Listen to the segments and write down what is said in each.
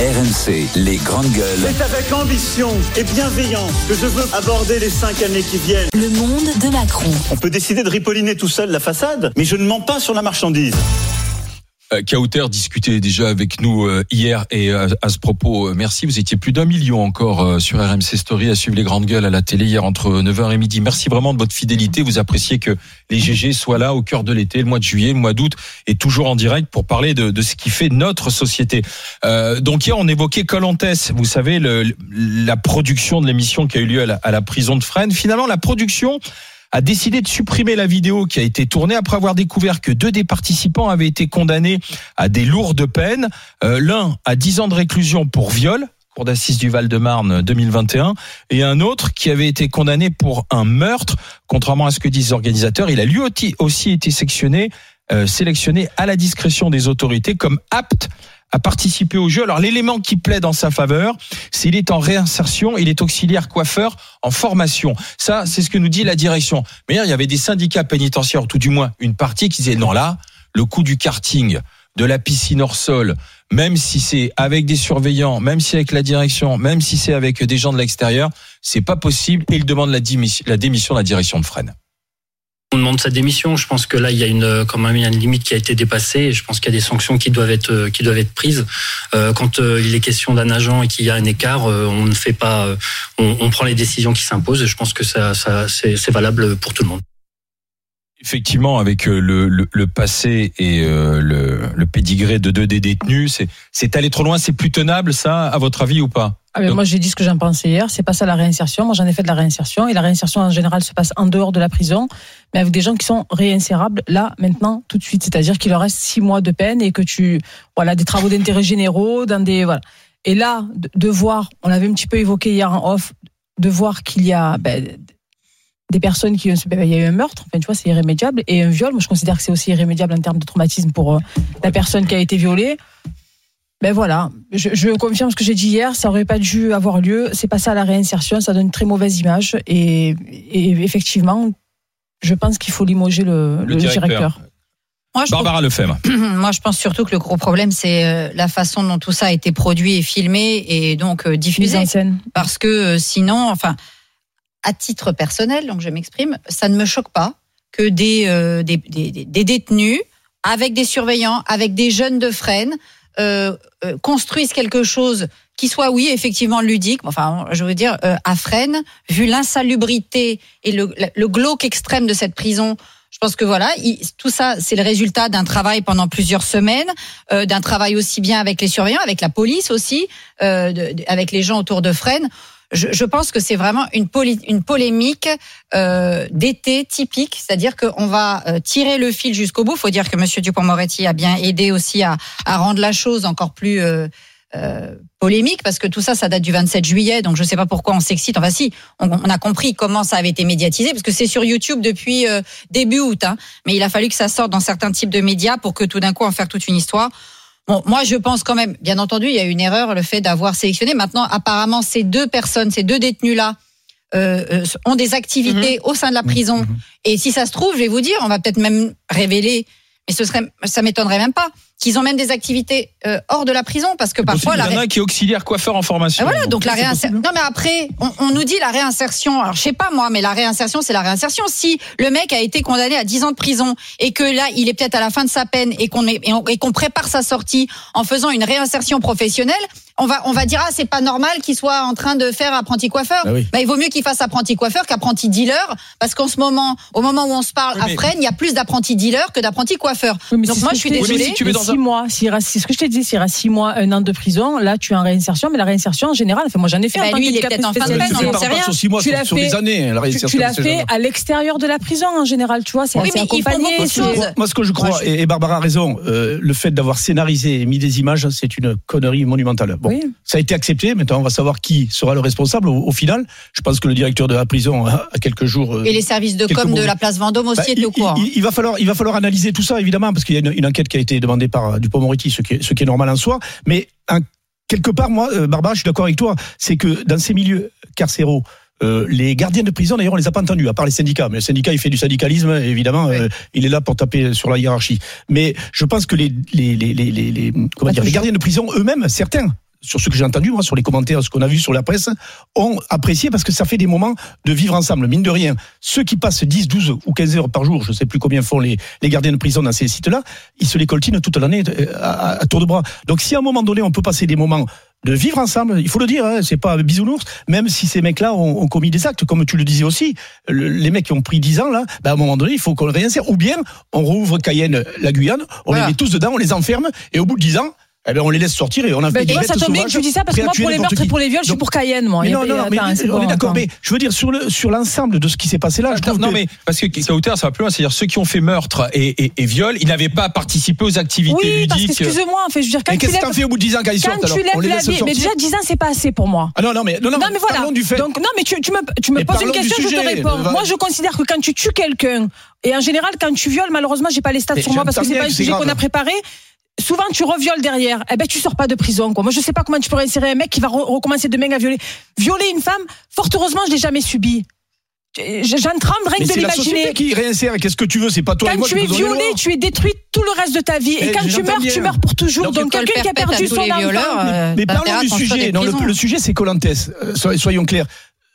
RMC, les grandes gueules. C'est avec ambition et bienveillance que je veux aborder les cinq années qui viennent. Le monde de Macron. On peut décider de ripolliner tout seul la façade, mais je ne mens pas sur la marchandise. Euh, Kauter discutait déjà avec nous euh, hier et euh, à ce propos, merci. Vous étiez plus d'un million encore sur RMC Story à suivre les grandes gueules à la télé hier entre 9h et midi. Merci vraiment de votre fidélité. Vous appréciez que les GG soient là au cœur de l'été, le mois de juillet, le mois d'août et toujours en direct pour parler de, de ce qui fait notre société. Euh, donc hier, on évoquait Colantes. Vous savez, le, la production de l'émission qui a eu lieu à la, à la prison de Fresnes. Finalement, la production a décidé de supprimer la vidéo qui a été tournée après avoir découvert que deux des participants avaient été condamnés à des lourdes peines. Euh, L'un à 10 ans de réclusion pour viol, cour d'assises du Val-de-Marne 2021, et un autre qui avait été condamné pour un meurtre. Contrairement à ce que disent les organisateurs, il a lui aussi été sectionné, euh, sélectionné à la discrétion des autorités comme apte à participer au jeu. Alors l'élément qui plaît dans sa faveur, c'est qu'il est en réinsertion, il est auxiliaire coiffeur en formation. Ça, c'est ce que nous dit la direction. Mais il y avait des syndicats pénitentiaires, ou tout du moins une partie qui disait non là, le coût du karting, de la piscine hors sol, même si c'est avec des surveillants, même si avec la direction, même si c'est avec des gens de l'extérieur, c'est pas possible. Et il demande la démission, la démission de la direction de Fresnes. On demande sa démission. Je pense que là, il y a une quand même une limite qui a été dépassée. Et je pense qu'il y a des sanctions qui doivent être qui doivent être prises. Euh, quand euh, il est question d'un agent et qu'il y a un écart, euh, on ne fait pas. On, on, prend les décisions qui s'imposent. Et je pense que ça, ça c'est valable pour tout le monde. Effectivement, avec le, le, le passé et le, le pédigré de deux des détenus, c'est allé trop loin. C'est plus tenable, ça, à votre avis ou pas? Ah Donc, moi, j'ai dit ce que j'en pensais hier. C'est pas ça la réinsertion. Moi, j'en ai fait de la réinsertion. Et la réinsertion, en général, se passe en dehors de la prison, mais avec des gens qui sont réinsérables là, maintenant, tout de suite. C'est-à-dire qu'il leur reste six mois de peine et que tu, voilà, des travaux d'intérêt généraux, dans des, voilà. Et là, de, de voir, on l'avait un petit peu évoqué hier en off, de voir qu'il y a ben, des personnes qui, ben, il y a eu un meurtre, enfin, tu vois, c'est irrémédiable, et un viol. Moi, je considère que c'est aussi irrémédiable en termes de traumatisme pour euh, la personne qui a été violée. Ben voilà, je, je confirme ce que j'ai dit hier, ça aurait pas dû avoir lieu. C'est pas ça la réinsertion, ça donne une très mauvaise image. Et, et effectivement, je pense qu'il faut limoger le, Le le directeur. directeur. Moi, je, Barbara Lefebvre. moi, je pense surtout que le gros problème, c'est euh, la façon dont tout ça a été produit et filmé et donc euh, diffusé. en scène. Parce que euh, sinon, enfin, à titre personnel, donc je m'exprime, ça ne me choque pas que des, euh, des, des, des- des détenus, avec des surveillants, avec des jeunes de Fresnes, euh, euh, construisent quelque chose qui soit, oui, effectivement ludique. Enfin, je veux dire, euh, à Fresnes, vu l'insalubrité et le, le glauque extrême de cette prison, je pense que voilà, il- tout ça, c'est le résultat d'un travail pendant plusieurs semaines, euh, d'un travail aussi bien avec les surveillants, avec la police aussi, euh, avec les gens autour de Fresnes. Je, je pense que c'est vraiment une, une polémique euh, d'été typique, c'est-à-dire qu'on va euh, tirer le fil jusqu'au bout. Il faut dire que Monsieur Dupont-Moretti a bien aidé aussi à, à rendre la chose encore plus euh, euh, polémique, parce que tout ça, ça date du 27 juillet, donc je ne sais pas pourquoi on s'excite. Enfin si, on, on a compris comment ça avait été médiatisé, parce que c'est sur YouTube depuis euh, début août, hein, mais il a fallu que ça sorte dans certains types de médias pour que tout d'un coup en faire toute une histoire. Bon, moi, je pense quand même, bien entendu, il y a une erreur, le fait d'avoir sélectionné. Maintenant, apparemment, ces deux personnes, ces deux détenus-là, euh, euh, ont des activités au sein de la prison. Et si ça se trouve, je vais vous dire, on va peut-être même révéler, mais ce serait, ça m'étonnerait même pas, qu'ils ont même des activités euh, hors de la prison, parce que parfois, il la y en a un qui est auxiliaire coiffeur en formation. ah, voilà, donc la réinsertion. Non, mais après, on, on nous dit la réinsertion. Alors, je sais pas moi, mais la réinsertion, c'est la réinsertion. Si le mec a été condamné à 10 ans de prison et que là, il est peut-être à la fin de sa peine et qu'on est- et on- et qu'on prépare sa sortie en faisant une réinsertion professionnelle, on va, on va dire, ah, c'est pas normal qu'il soit en train de faire apprenti coiffeur. Bah oui. Bah, il vaut mieux qu'il fasse apprenti coiffeur qu'apprenti dealer, parce qu'en ce moment, au moment où on se parle Oui, mais- à Fresnes, il y a plus d'apprentis dealers que d'apprentis coiffeurs. Oui, Donc moi, je suis désolée. si tu veux Mais dans six mois, c'est ce que je t'ai dit, s'il reste six mois, un an de prison, là, tu es en réinsertion, mais la réinsertion en général, enfin, moi j'en ai fait. Bah, en tant lui, il est qu'éducatrice peut-être en fin de peine, on n'en sait rien. sur six mois, Tu sur, l'as sur fait- des années, la Tu, réinsertion tu l'as fait à l'extérieur de la prison en général, tu vois, c'est Oui, accompagné. Moi, ce que je crois, Moi, je- et Barbara a raison, euh, le fait d'avoir scénarisé et mis des images, c'est une connerie monumentale. Bon, ça a été accepté. Maintenant, on va savoir qui sera le responsable au, final. Je pense que le directeur de la prison a, a quelques jours. euh, Et les services de com de la place Vendôme aussi bah, étaient au il, courant. il- il va falloir, il va falloir analyser tout ça évidemment parce qu'il y a une, une enquête qui a été demandée par euh, Dupond-Moretti, ce qui est, ce qui est normal en soi. Mais un- quelque part, moi, euh, Barbara, je suis d'accord avec toi, c'est que dans ces milieux carcéraux. euh, les gardiens de prison, d'ailleurs, on les a pas entendus, à part les syndicats. Mais le syndicat, il fait du syndicalisme, évidemment, euh, il est là pour taper sur la hiérarchie. Mais je pense que les, les, les, les, les- comment dire, les gardiens de prison eux-mêmes, certains, sur ce que j'ai entendu, moi, sur les commentaires, ce qu'on a vu sur la presse, ont apprécié parce que ça fait des moments de vivre ensemble. Mine de rien, ceux qui passent 10, 12 ou 15 heures par jour, je sais plus combien font les, les gardiens de prison dans ces sites-là, ils se les coltinent toute l'année euh, à, à, tour de bras. Donc si à un moment donné, on peut passer des moments de vivre ensemble, il faut le dire, hein, c'est pas bisounours, même si ces mecs-là ont, ont, commis des actes, comme tu le disais aussi, le, les mecs qui ont pris 10 ans, là, ben à un moment donné, il faut qu'on le réinsère, ou bien on rouvre Cayenne, la Guyane, on voilà. les met tous dedans, on les enferme, et au bout de 10 ans, eh ben on les laisse sortir et on a ben, fait des ça tombe bien que tu dis ça parce que moi pour les meurtres et pour les viols, je suis pour Cayenne moi. Mais non, non, mais, on est d'accord, mais je veux dire sur le sur l'ensemble de ce qui s'est passé là, je trouve non que... mais parce que Kauter ça va plus loin, c'est-à-dire ceux qui ont fait meurtre et, et, et viol, ils n'avaient pas participé aux activités oui, ludiques. parce que excuse-moi, en fait, je veux dire quand mais tu qu'est-ce fais au bout de 10 ans quand ils sortent Quand tu lèves la vie, mais déjà 10 ans c'est pas assez pour moi. Ah non non mais non non, mais voilà. du fait. Donc non mais tu tu me tu me poses une question, je te réponds. Moi je considère que quand tu tues quelqu'un et en général quand tu violes, malheureusement j'ai pas les stats sur moi parce que c'est pas un sujet qu'on a préparé souvent tu revioles derrière, eh ben tu sors pas de prison quoi. Moi je sais pas comment tu pourrais insérer un mec qui va re recommencer demain à violer. Violer une femme, fort heureusement je l'ai jamais subi. J'en tremble rien que de l'imaginer. qui réinsère, qu'est-ce que tu veux? C'est pas toi quand et moi tu es violé, tu es détruit tout le reste de ta vie. Et, et quand tu meurs, bien. tu meurs pour toujours. Donc, Donc quelqu'un qui a perdu son enfant. Euh, mais parlons du sujet. Non, le, le, sujet, c'est Colantes. Euh, soyons clairs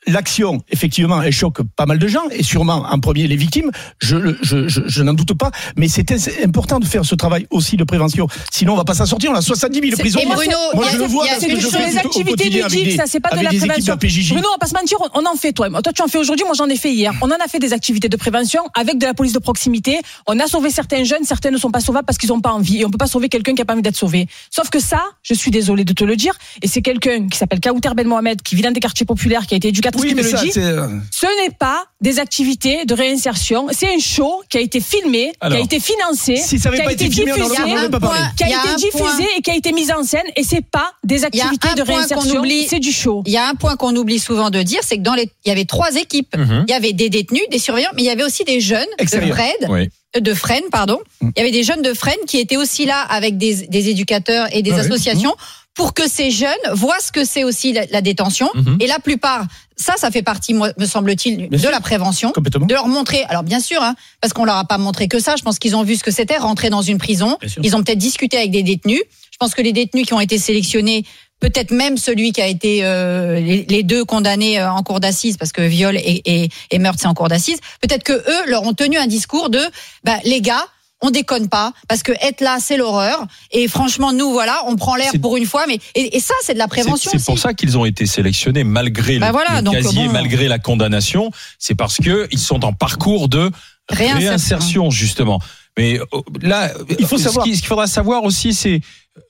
l'action, effectivement, elle choque pas mal de gens, et sûrement en premier les victimes, je, je, je, je n'en doute pas, mais c'est important de faire ce travail aussi de prévention. Sinon, on va pas s'en sortir, on a 70 000 prisonniers. Bruno, moi, je le vois parce que je sur les activités ludiques, ça c'est pas de la prévention. Bruno, on va pas se mentir, on en fait, toi. Toi, tu en fais aujourd'hui, moi j'en ai fait hier. On en a fait des activités de prévention avec de la police de proximité. On a sauvé certains jeunes, certains ne sont pas sauvables parce qu'ils n'ont pas envie, et on peut pas sauver quelqu'un qui a pas envie d'être sauvé. Sauf que ça, je suis désolé de te le dire, et c'est quelqu'un qui s'appelle Kaouter Ben Mohamed, qui vit dans des quartiers populaires, qui a été éducatrice oui, qui me le ça, dit. Ce n'est pas des activités de réinsertion. C'est un show qui a été filmé, Alors, qui a été financé, si ça qui a pas été été filmé, diffusé, on n'aurait pas parlé. qui a, été diffusé et qui a été mis en scène. Et c'est pas des activités de réinsertion. C'est du show. Il y a un point qu'on oublie souvent de dire, c'est que dans les, il y avait trois équipes. Mm -hmm. Il y avait des détenus, des surveillants, mais il y avait aussi des jeunes Extérieur. de Fred. Oui de Fresnes, pardon. Il y avait des jeunes de Fresnes qui étaient aussi là avec des, des éducateurs et des Ah oui. associations pour que ces jeunes voient ce que c'est aussi la, la détention. Mhm. Et la plupart, ça, ça fait partie, moi, me semble-t-il, de sûr. la prévention. Complètement. De leur montrer, alors bien sûr, hein, parce qu'on leur a pas montré que ça. Je pense qu'ils ont vu ce que c'était rentrer dans une prison. Ils ont peut-être discuté avec des détenus. Je pense que les détenus qui ont été sélectionnés, peut-être même celui qui a été euh, les, les, deux condamnés euh, en cour d'assises, parce que viol et, et, et meurtre c'est en cour d'assises. Peut-être que eux leur ont tenu un discours de, bah, les gars. On déconne pas parce que être là c'est l'horreur et franchement nous voilà on prend l'air pour une fois mais et, et ça c'est de la prévention C'est pour ça qu'ils ont été sélectionnés malgré bah le, voilà, le donc, casier, bon. malgré la condamnation. C'est parce que ils sont en parcours de Réinsertion. réinsertion justement. Mais euh, là, Il faut savoir. ce qu'il faudra savoir aussi, c'est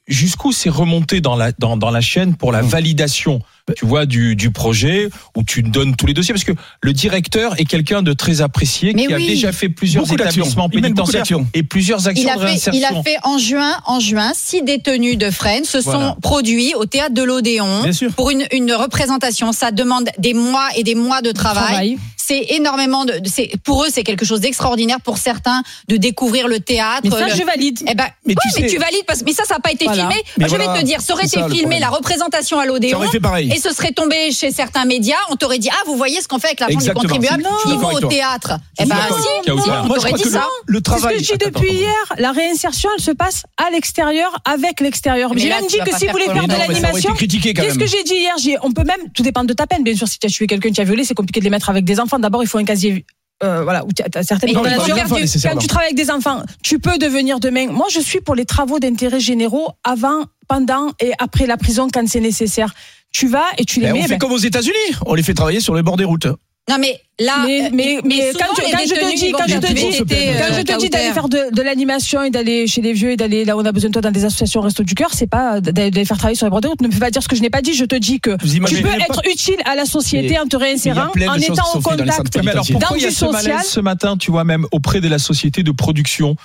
jusqu'où c'est remonté dans la dans, dans la chaîne pour la Mmh. validation. Tu vois du, du projet où tu donnes tous les dossiers parce que le directeur est quelqu'un de très apprécié Mais qui a déjà fait plusieurs Beaucoup établissements pénitentiaires et plusieurs actions Il a, de fait, réinsertion. il a fait en juin, en juin, six détenus de Fresnes se Voilà. sont produits au théâtre de l'Odéon Bien sûr. pour une, une représentation. Ça demande des mois et des mois de travail. Travail. C'est énormément de. c'est Pour eux, c'est quelque chose d'extraordinaire. Pour certains, de découvrir le théâtre. Mais ça, le- je valide. Eh ben, Mais oui, tu mais sais- tu valides parce mais ça, ça n'a pas été Voilà. filmé. Mais je voilà, vais te dire, ça aurait été ça, filmé la représentation à l'Odéon. aurait fait pareil. Et ce serait tombé chez certains médias. On t'aurait dit, ah, vous voyez ce qu'on fait avec l'argent des Exactement. contribuables. Je suis Ils vont au toi. théâtre. Eh ben, si, on t'aurait dit ça. le, C'est ce travail. que je dis depuis hier. La réinsertion, elle se passe à l'extérieur, avec l'extérieur. Mais J'ai même dit que si vous voulez faire de l'animation, Qu'est-ce que j'ai dit hier? J'ai- On peut même, tout dépend de ta peine, bien sûr. Si tu as tué quelqu'un, tu as violé, c'est compliqué de les mettre avec des enfants. D'abord, il faut un casier. Euh, voilà, où tu as, certaines Non, enfants. Quand tu travailles avec des enfants, tu peux devenir demain. Moi, je suis pour les travaux d'intérêt généraux avant, pendant et après la prison quand c'est nécessaire. Tu vas et tu les Ben, mets. on fait ben, comme aux États-Unis. On les fait travailler sur les bords des routes. Non, mais là. mais, euh, mais, mais souvent, quand, je, quand je te dis, vont quand je te dis, quand euh, je te dis d'aller faire de, de l'animation et d'aller chez les vieux et d'aller là où on a besoin de toi dans des associations Resto du Cœur, c'est pas d'aller d'aller faire travailler sur les bords routes. Ne me fais pas dire ce que je n'ai pas dit. Je te dis que Vous tu peux pas- être utile à la société Mais en te réinsérant, de en étant en contact Mais alors pourquoi dans il y a du ce malaise social. ce matin, tu vois, même auprès de la société de production,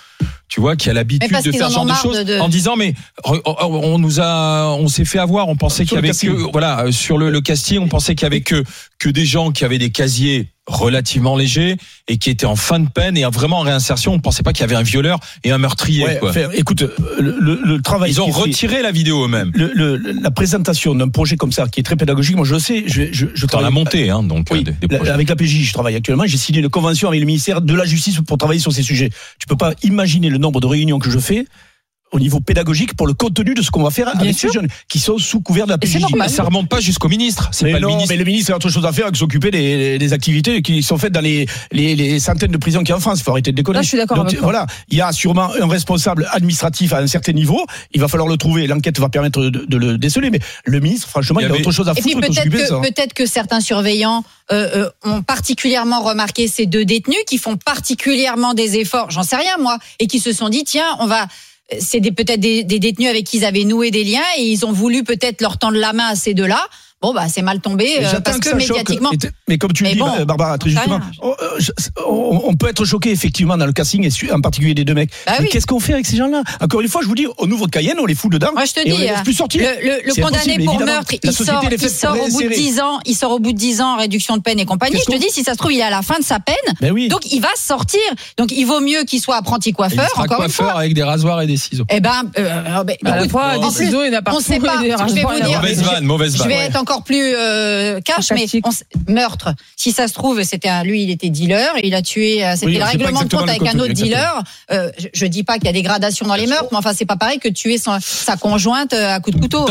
tu vois, qui a Mais l'habitude de faire ce genre de choses, de- de- en disant mais on nous a, on s'est fait avoir, on pensait qu'il y avait que, voilà, euh, sur le, le casting, on pensait qu'il y avait que que des gens qui avaient des casiers relativement légers et qui étaient en fin de peine et vraiment en réinsertion. On pensait pas qu'il y avait un violeur et un meurtrier. Ouais, quoi. enfin, écoute, euh, le, le- le travail. Ils ont fait- retiré la vidéo eux-mêmes. le, le- la présentation d'un projet comme ça, qui est très pédagogique, moi je le sais, je, je, je Dans la travaille- montée, hein, donc Oui, euh, des, des avec la PJ, je travaille actuellement. J'ai signé une convention avec le ministère de la Justice pour travailler sur ces sujets. Tu peux pas imaginer le nombre de réunions que je fais. Au niveau pédagogique pour le contenu de ce qu'on va faire Bien avec sûr. ces jeunes qui sont sous couvert de la Et PJJ. normal. Ça remonte pas jusqu'au ministre. C'est Mais pas le ministre. mais le ministre a autre chose à faire que s'occuper des, des activités qui sont faites dans les, les, les centaines de prisons qu'il y a en France. Il faut arrêter de déconner. Là, je suis d'accord Donc, avec toi. Voilà, il y a sûrement un responsable administratif à un certain niveau. Il va falloir le trouver. L'enquête va permettre de, de le déceler. Mais le ministre, franchement, Il y il, a avait- autre chose à Et puis foutre que de peut-être s'occuper de que, que certains surveillants euh, euh, ont particulièrement remarqué ces deux détenus qui font particulièrement des efforts, j'en sais rien moi, et qui se sont dit tiens, on va c'est peut-être des, des détenus avec qui ils avaient noué des liens et ils ont voulu peut-être leur tendre la main à ces deux-là. Bon bah c'est mal tombé euh, parce que, médiatiquement. Mais comme tu le Mais dis, bon, Barbara, très justement, on, euh, on- on peut être choqué effectivement dans le casting et en particulier des deux mecs. Bah mais oui. qu'est-ce qu'on fait avec ces gens-là? Encore une fois, je vous dis, au nouveau Cayenne, on les fout dedans. Moi je te et on dis, les laisse euh, plus sortir. le, le- le C'est condamné pour évidemment. meurtre, il sort, il sort au bout de réinsérer. 10 ans, il sort au bout de 10 ans en réduction de peine et compagnie. Je te dis, si ça se trouve, il est à la fin de sa peine. Ben oui. Donc il va sortir. Donc il vaut mieux qu'il soit apprenti Il coiffeur, sera encore une fois. coiffeur avec des rasoirs et des ciseaux. Eh ben, euh, ben, À la écoute, fois, en des plus, ciseaux, il y en a partout. on sait pas. des Je vais vous dire. Mauvaise vanne, mauvaise Je vanne. vais être encore plus euh, cash, mais Sarcastique. on s- meurtre. Si ça se trouve, c'était un, lui, il était dealer, et il a tué. euh, C'était Oui, le règlement de compte avec un autre dealer. Euh, je, je dis pas qu'il y a des gradations dans les meurtres, mais enfin, c'est pas pareil que tuer son- sa conjointe à coup de couteau.